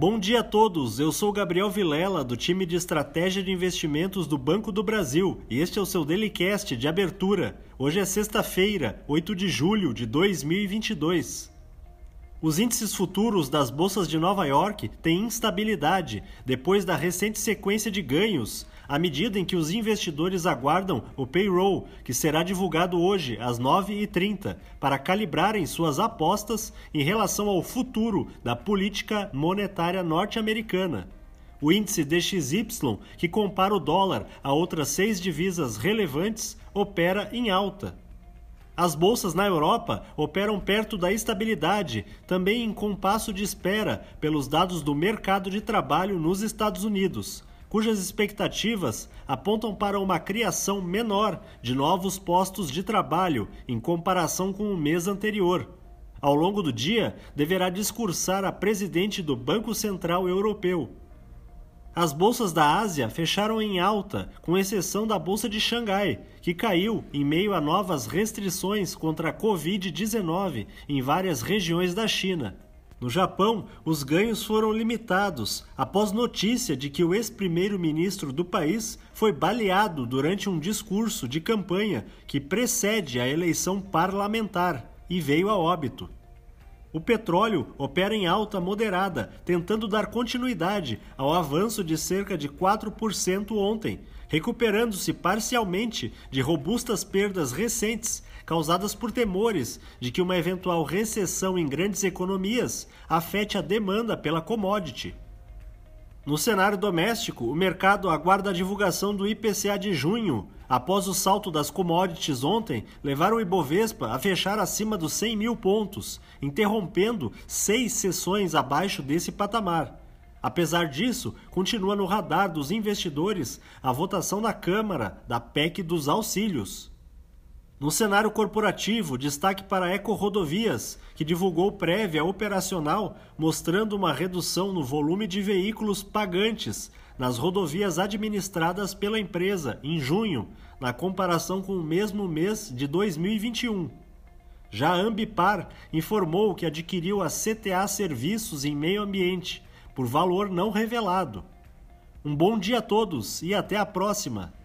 Bom dia a todos, eu sou Gabriel Vilela, do time de estratégia de investimentos do Banco do Brasil, e este é o seu Dailycast de abertura. Hoje é sexta-feira, 8 de julho de 2022. Os índices futuros das bolsas de Nova York têm instabilidade depois da recente sequência de ganhos, à medida em que os investidores aguardam o payroll, que será divulgado hoje às 9h30, para calibrarem suas apostas em relação ao futuro da política monetária norte-americana. O índice DXY, que compara o dólar a outras seis divisas relevantes, opera em alta. As bolsas na Europa operam perto da estabilidade, também em compasso de espera pelos dados do mercado de trabalho nos Estados Unidos, cujas expectativas apontam para uma criação menor de novos postos de trabalho em comparação com o mês anterior. Ao longo do dia, deverá discursar a presidente do Banco Central Europeu. As bolsas da Ásia fecharam em alta, com exceção da bolsa de Xangai, que caiu em meio a novas restrições contra a Covid-19 em várias regiões da China. No Japão, os ganhos foram limitados após notícia de que o ex-primeiro-ministro do país foi baleado durante um discurso de campanha que precede a eleição parlamentar e veio a óbito. O petróleo opera em alta moderada, tentando dar continuidade ao avanço de cerca de 4% ontem, recuperando-se parcialmente de robustas perdas recentes causadas por temores de que uma eventual recessão em grandes economias afete a demanda pela commodity. No cenário doméstico, o mercado aguarda a divulgação do IPCA de junho. Após o salto das commodities ontem, levaram o Ibovespa a fechar acima dos 100 mil pontos, interrompendo seis sessões abaixo desse patamar. Apesar disso, continua no radar dos investidores a votação na Câmara da PEC dos auxílios. No cenário corporativo, destaque para a Eco Rodovias, que divulgou prévia operacional mostrando uma redução no volume de veículos pagantes nas rodovias administradas pela empresa em junho, na comparação com o mesmo mês de 2021. Já a Ambipar informou que adquiriu a CTA Serviços em Meio Ambiente, por valor não revelado. Um bom dia a todos e até a próxima!